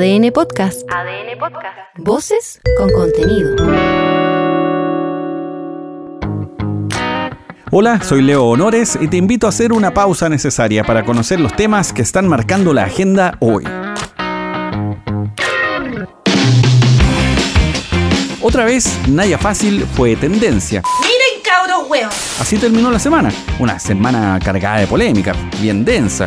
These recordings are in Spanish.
ADN Podcast. ADN Podcast. Voces con contenido. Hola, soy Leo Honores y te invito a hacer una pausa necesaria para conocer los temas que están marcando la agenda hoy. Otra vez, Naya Fácil fue tendencia. Miren, cabros huevos. Así terminó la semana. Una semana cargada de polémica, bien densa.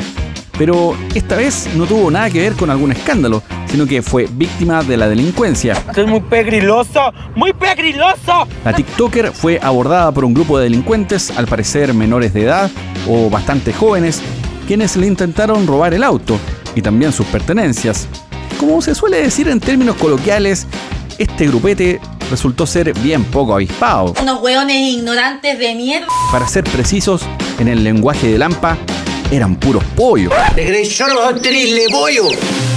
Pero esta vez no tuvo nada que ver con algún escándalo, sino que fue víctima de la delincuencia. Esto es muy pegriloso, muy pegriloso. La TikToker fue abordada por un grupo de delincuentes, al parecer menores de edad o bastante jóvenes, quienes le intentaron robar el auto y también sus pertenencias. Como se suele decir en términos coloquiales, este grupete resultó ser bien poco avispado. Unos hueones ignorantes de mierda. Para ser precisos, en el lenguaje de Lampa, eran puros pollos. de pollo.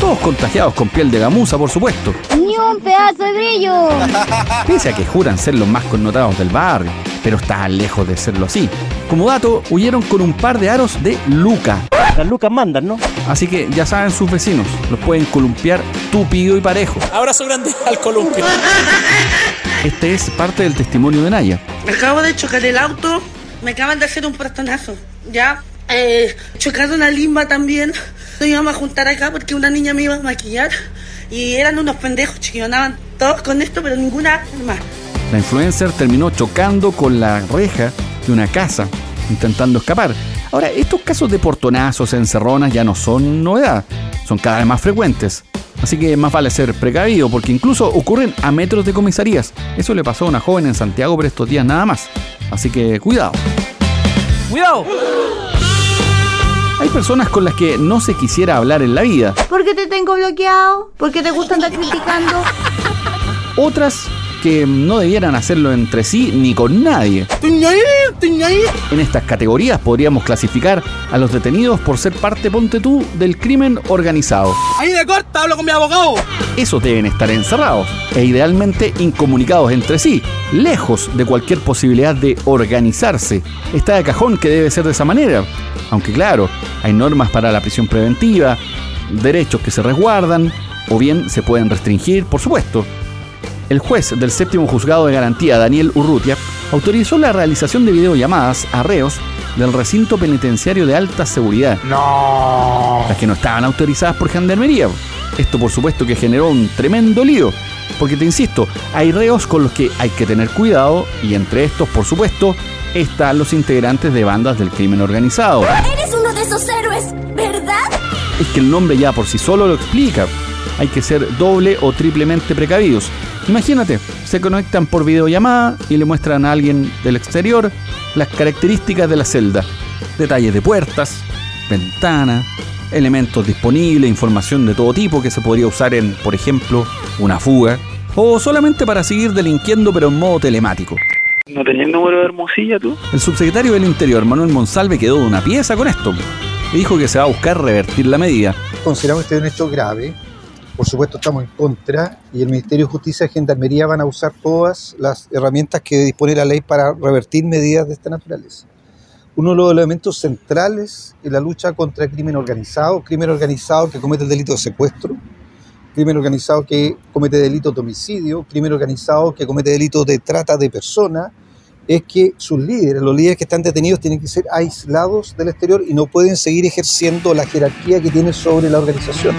Todos contagiados con piel de gamuza, por supuesto. ¡Ni un pedazo de brillo! Pese a que juran ser los más connotados del barrio, pero estaban lejos de serlo así. Como dato, huyeron con un par de aros de Luca. Las lucas mandan, ¿no? Así que ya saben sus vecinos, los pueden columpiar tupido y parejo. Abrazo grande al columpio. Este es parte del testimonio de Naya. Me acabo de chocar el auto. Me acaban de hacer un portonazo. Ya. Eh, chocaron a Limba también. Nos íbamos a juntar acá porque una niña me iba a maquillar. Y eran unos pendejos, chiquillos. Andaban todos con esto, pero ninguna más. La influencer terminó chocando con la reja de una casa, intentando escapar. Ahora, estos casos de portonazos, encerronas ya no son novedad, son cada vez más frecuentes. Así que más vale ser precavido, porque incluso ocurren a metros de comisarías. Eso le pasó a una joven en Santiago por estos días nada más. Así que cuidado. ¡Cuidado! Hay personas con las que no se quisiera hablar en la vida. ¿Por qué te tengo bloqueado? ¿Por qué te gusta andar criticando? Otras que no debieran hacerlo entre sí ni con nadie. En estas categorías podríamos clasificar a los detenidos por ser parte, ponte tú, del crimen organizado. Ahí de corta, hablo con mi abogado. Esos deben estar encerrados e idealmente incomunicados entre sí, lejos de cualquier posibilidad de organizarse. Está de cajón que debe ser de esa manera. Aunque claro, hay normas para la prisión preventiva, derechos que se resguardan o bien se pueden restringir, por supuesto. El juez del séptimo juzgado de garantía, Daniel Urrutia, autorizó la realización de videollamadas a reos del recinto penitenciario de alta seguridad. No. Las que no estaban autorizadas por Gendarmería. Esto por supuesto que generó un tremendo lío. Porque te insisto, hay reos con los que hay que tener cuidado y entre estos, por supuesto, están los integrantes de bandas del crimen organizado. Eres uno de esos héroes, ¿verdad? Es que el nombre ya por sí solo lo explica. Hay que ser doble o triplemente precavidos. Imagínate, se conectan por videollamada y le muestran a alguien del exterior las características de la celda. Detalles de puertas, ventanas, elementos disponibles, información de todo tipo que se podría usar en, por ejemplo, una fuga, o solamente para seguir delinquiendo pero en modo telemático. ¿No tenías el número de Hermosilla tú? El subsecretario del Interior, Manuel Monsalve, quedó de una pieza con esto y dijo que se va a buscar revertir la medida. Consideramos este un hecho grave. Por supuesto estamos en contra y el Ministerio de Justicia y Gendarmería van a usar todas las herramientas que dispone la ley para revertir medidas de esta naturaleza. Uno de los elementos centrales en la lucha contra el crimen organizado, crimen organizado que comete el delito de secuestro, crimen organizado que comete delito de homicidio, crimen organizado que comete delito de trata de personas, es que sus líderes, los líderes que están detenidos, tienen que ser aislados del exterior y no pueden seguir ejerciendo la jerarquía que tienen sobre la organización.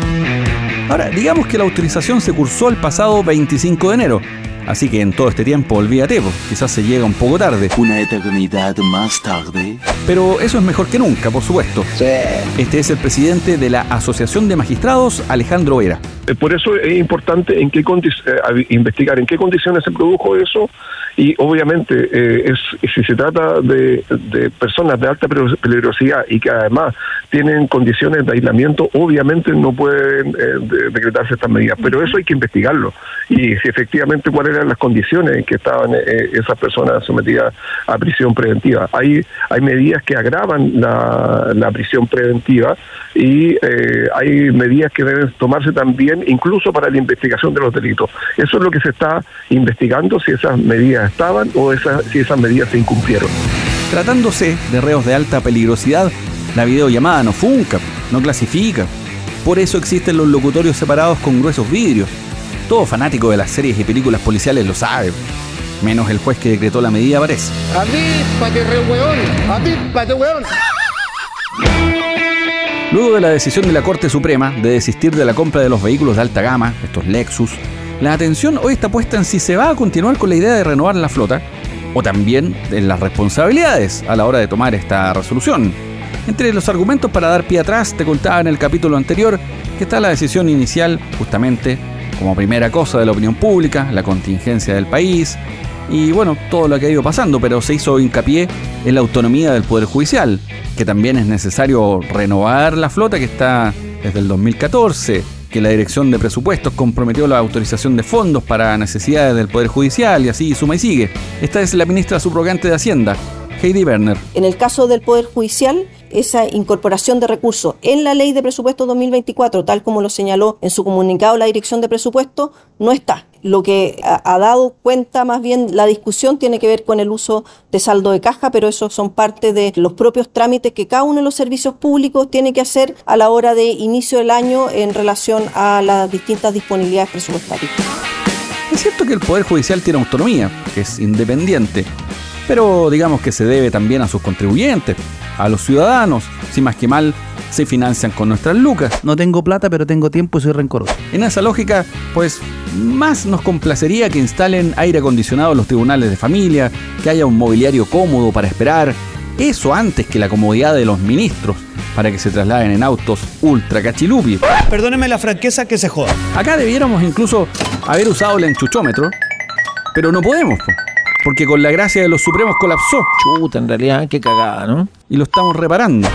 Ahora, digamos que la autorización se cursó el pasado 25 de enero, así que en todo este tiempo olvídate, pues, quizás se llega un poco tarde. Una eternidad más tarde. Pero eso es mejor que nunca, por supuesto. Este es el presidente de la Asociación de Magistrados, Alejandro Vera. Eh, Por eso es importante en qué eh, investigar en qué condiciones se produjo eso y obviamente eh, es, si se trata de, de personas de alta pe- peligrosidad y que además tienen condiciones de aislamiento, obviamente no pueden eh, de- decretarse estas medidas. Pero eso hay que investigarlo y si efectivamente cuáles eran las condiciones en que estaban eh, esas personas sometidas a prisión preventiva. Hay, hay medidas que agravan la, la prisión preventiva y eh, hay medidas que deben tomarse también incluso para la investigación de los delitos. Eso es lo que se está investigando, si esas medidas estaban o esas, si esas medidas se incumplieron. Tratándose de reos de alta peligrosidad, la videollamada no funca, no clasifica. Por eso existen los locutorios separados con gruesos vidrios. Todo fanático de las series y películas policiales lo sabe. Menos el juez que decretó la medida parece. Avíspate, re weón. Avíspate, weón. Luego de la decisión de la Corte Suprema de desistir de la compra de los vehículos de alta gama, estos Lexus, la atención hoy está puesta en si se va a continuar con la idea de renovar la flota o también en las responsabilidades a la hora de tomar esta resolución. Entre los argumentos para dar pie atrás, te contaba en el capítulo anterior que está la decisión inicial, justamente como primera cosa de la opinión pública, la contingencia del país y bueno, todo lo que ha ido pasando, pero se hizo hincapié en la autonomía del Poder Judicial, que también es necesario renovar la flota que está desde el 2014, que la Dirección de Presupuestos comprometió la autorización de fondos para necesidades del Poder Judicial y así suma y sigue. Esta es la ministra subrogante de Hacienda, Heidi Werner. En el caso del Poder Judicial, esa incorporación de recursos en la ley de presupuesto 2024, tal como lo señaló en su comunicado la Dirección de Presupuesto, no está. Lo que ha, dado cuenta más bien la discusión tiene que ver con el uso de saldo de caja, pero eso son parte de los propios trámites que cada uno de los servicios públicos tiene que hacer a la hora de inicio del año en relación a las distintas disponibilidades presupuestarias. Es cierto que el Poder Judicial tiene autonomía, que es independiente, pero digamos que se debe también a sus contribuyentes, a los ciudadanos, si más que mal se financian con nuestras lucas. No tengo plata, pero tengo tiempo y soy rencoroso. En esa lógica, pues más nos complacería que instalen aire acondicionado en los tribunales de familia, que haya un mobiliario cómodo para esperar, eso antes que la comodidad de los ministros para que se trasladen en autos ultra cachilupi. Perdóneme la franqueza que se joda. Acá debiéramos incluso haber usado el enchuchómetro, pero no podemos, po, porque con la gracia de los supremos colapsó. Chuta, en realidad, qué cagada, ¿no? Y lo estamos reparando.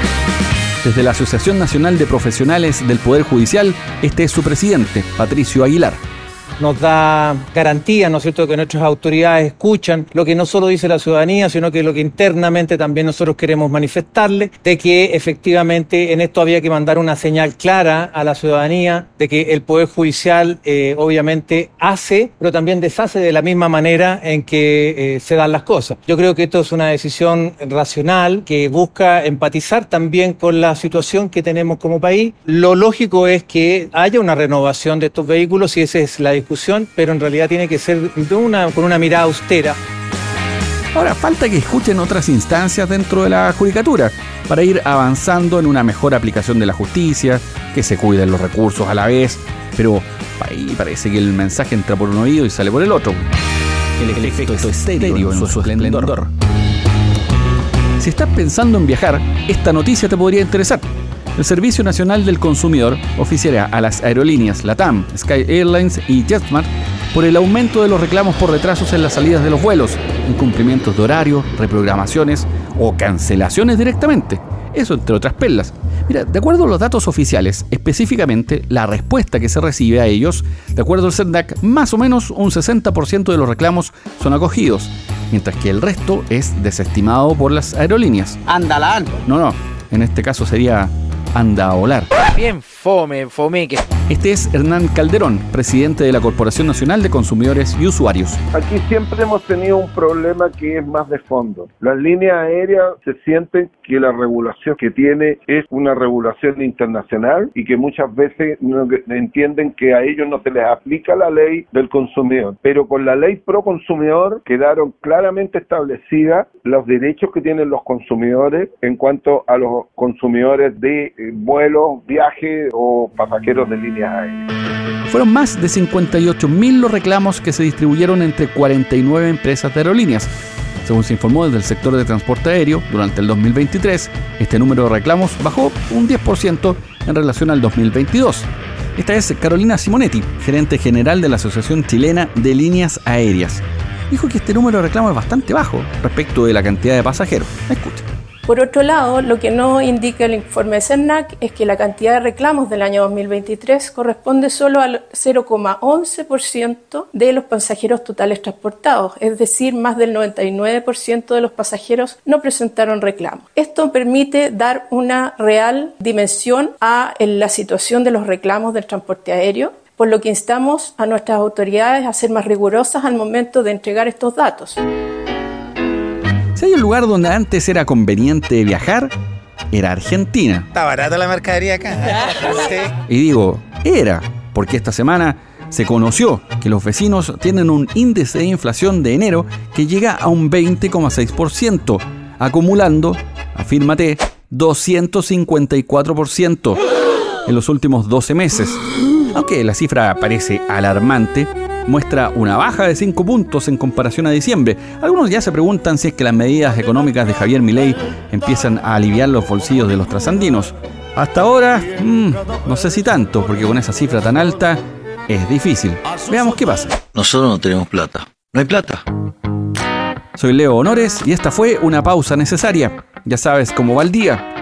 Desde la Asociación Nacional de Profesionales del Poder Judicial, este es su presidente, Patricio Aguilar. Nos da garantía, ¿no es cierto?, que nuestras autoridades escuchan lo que no solo dice la ciudadanía, sino que lo que internamente también nosotros queremos manifestarle, de que efectivamente en esto había que mandar una señal clara a la ciudadanía de que el Poder Judicial eh, obviamente hace, pero también deshace de la misma manera en que eh, se dan las cosas. Yo creo que esto es una decisión racional que busca empatizar también con la situación que tenemos como país. Lo lógico es que haya una renovación de estos vehículos y esa es la discusión, pero en realidad tiene que ser de una, con una mirada austera. Ahora falta que escuchen otras instancias dentro de la judicatura para ir avanzando en una mejor aplicación de la justicia, que se cuiden los recursos a la vez, pero ahí parece que el mensaje entra por un oído y sale por el otro. El, efecto, estéreo en su esplendor. Si estás pensando en viajar, esta noticia te podría interesar. El Servicio Nacional del Consumidor oficiará a las aerolíneas LATAM, Sky Airlines y JetSmart por el aumento de los reclamos por retrasos en las salidas de los vuelos, incumplimientos de horario, reprogramaciones o cancelaciones directamente. Eso entre otras perlas. Mira, de acuerdo a los datos oficiales, específicamente la respuesta que se recibe a ellos, de acuerdo al CERDAC, más o menos un 60% de los reclamos son acogidos, mientras que el resto es desestimado por las aerolíneas. Andalán. No, no, en este caso sería anda a volar. Bien fome, fome que... Este es Hernán Calderón, presidente de la Corporación Nacional de Consumidores y Usuarios. Aquí siempre hemos tenido un problema que es más de fondo. Las líneas aéreas se sienten que la regulación que tiene es una regulación internacional y que muchas veces no entienden que a ellos no se les aplica la ley del consumidor. Pero con la ley pro consumidor quedaron claramente establecidas los derechos que tienen los consumidores en cuanto a los consumidores de eh, vuelos, viajes o pasajeros de líneas aéreas. Fueron más de 58.000 los reclamos que se distribuyeron entre 49 empresas de aerolíneas. Según se informó desde el sector de transporte aéreo, durante el 2023, este número de reclamos bajó un 10% en relación al 2022. Esta es Carolina Simonetti, gerente general de la Asociación Chilena de Líneas Aéreas. Dijo que este número de reclamos es bastante bajo respecto de la cantidad de pasajeros. Escuchen. Por otro lado, lo que no indica el informe de CERNAC es que la cantidad de reclamos del año 2023 corresponde solo al 0,11% de los pasajeros totales transportados, es decir, más del 99% de los pasajeros no presentaron reclamos. Esto permite dar una real dimensión a la situación de los reclamos del transporte aéreo por lo que instamos a nuestras autoridades a ser más rigurosas al momento de entregar estos datos. Si hay un lugar donde antes era conveniente viajar, era Argentina. Está barata la mercadería acá. Sí. Y digo, era, porque esta semana se conoció que los vecinos tienen un índice de inflación de enero que llega a un 20,6%, acumulando, afírmate, 254% en los últimos 12 meses. Aunque la cifra parece alarmante, muestra una baja de 5 puntos en comparación a diciembre. Algunos ya se preguntan si es que las medidas económicas de Javier Milei empiezan a aliviar los bolsillos de los trasandinos. Hasta ahora, mmm, no sé si tanto, porque con esa cifra tan alta es difícil. Veamos qué pasa. Nosotros no tenemos plata. No hay plata. Soy Leo Honores y esta fue una pausa necesaria. Ya sabes cómo va el día.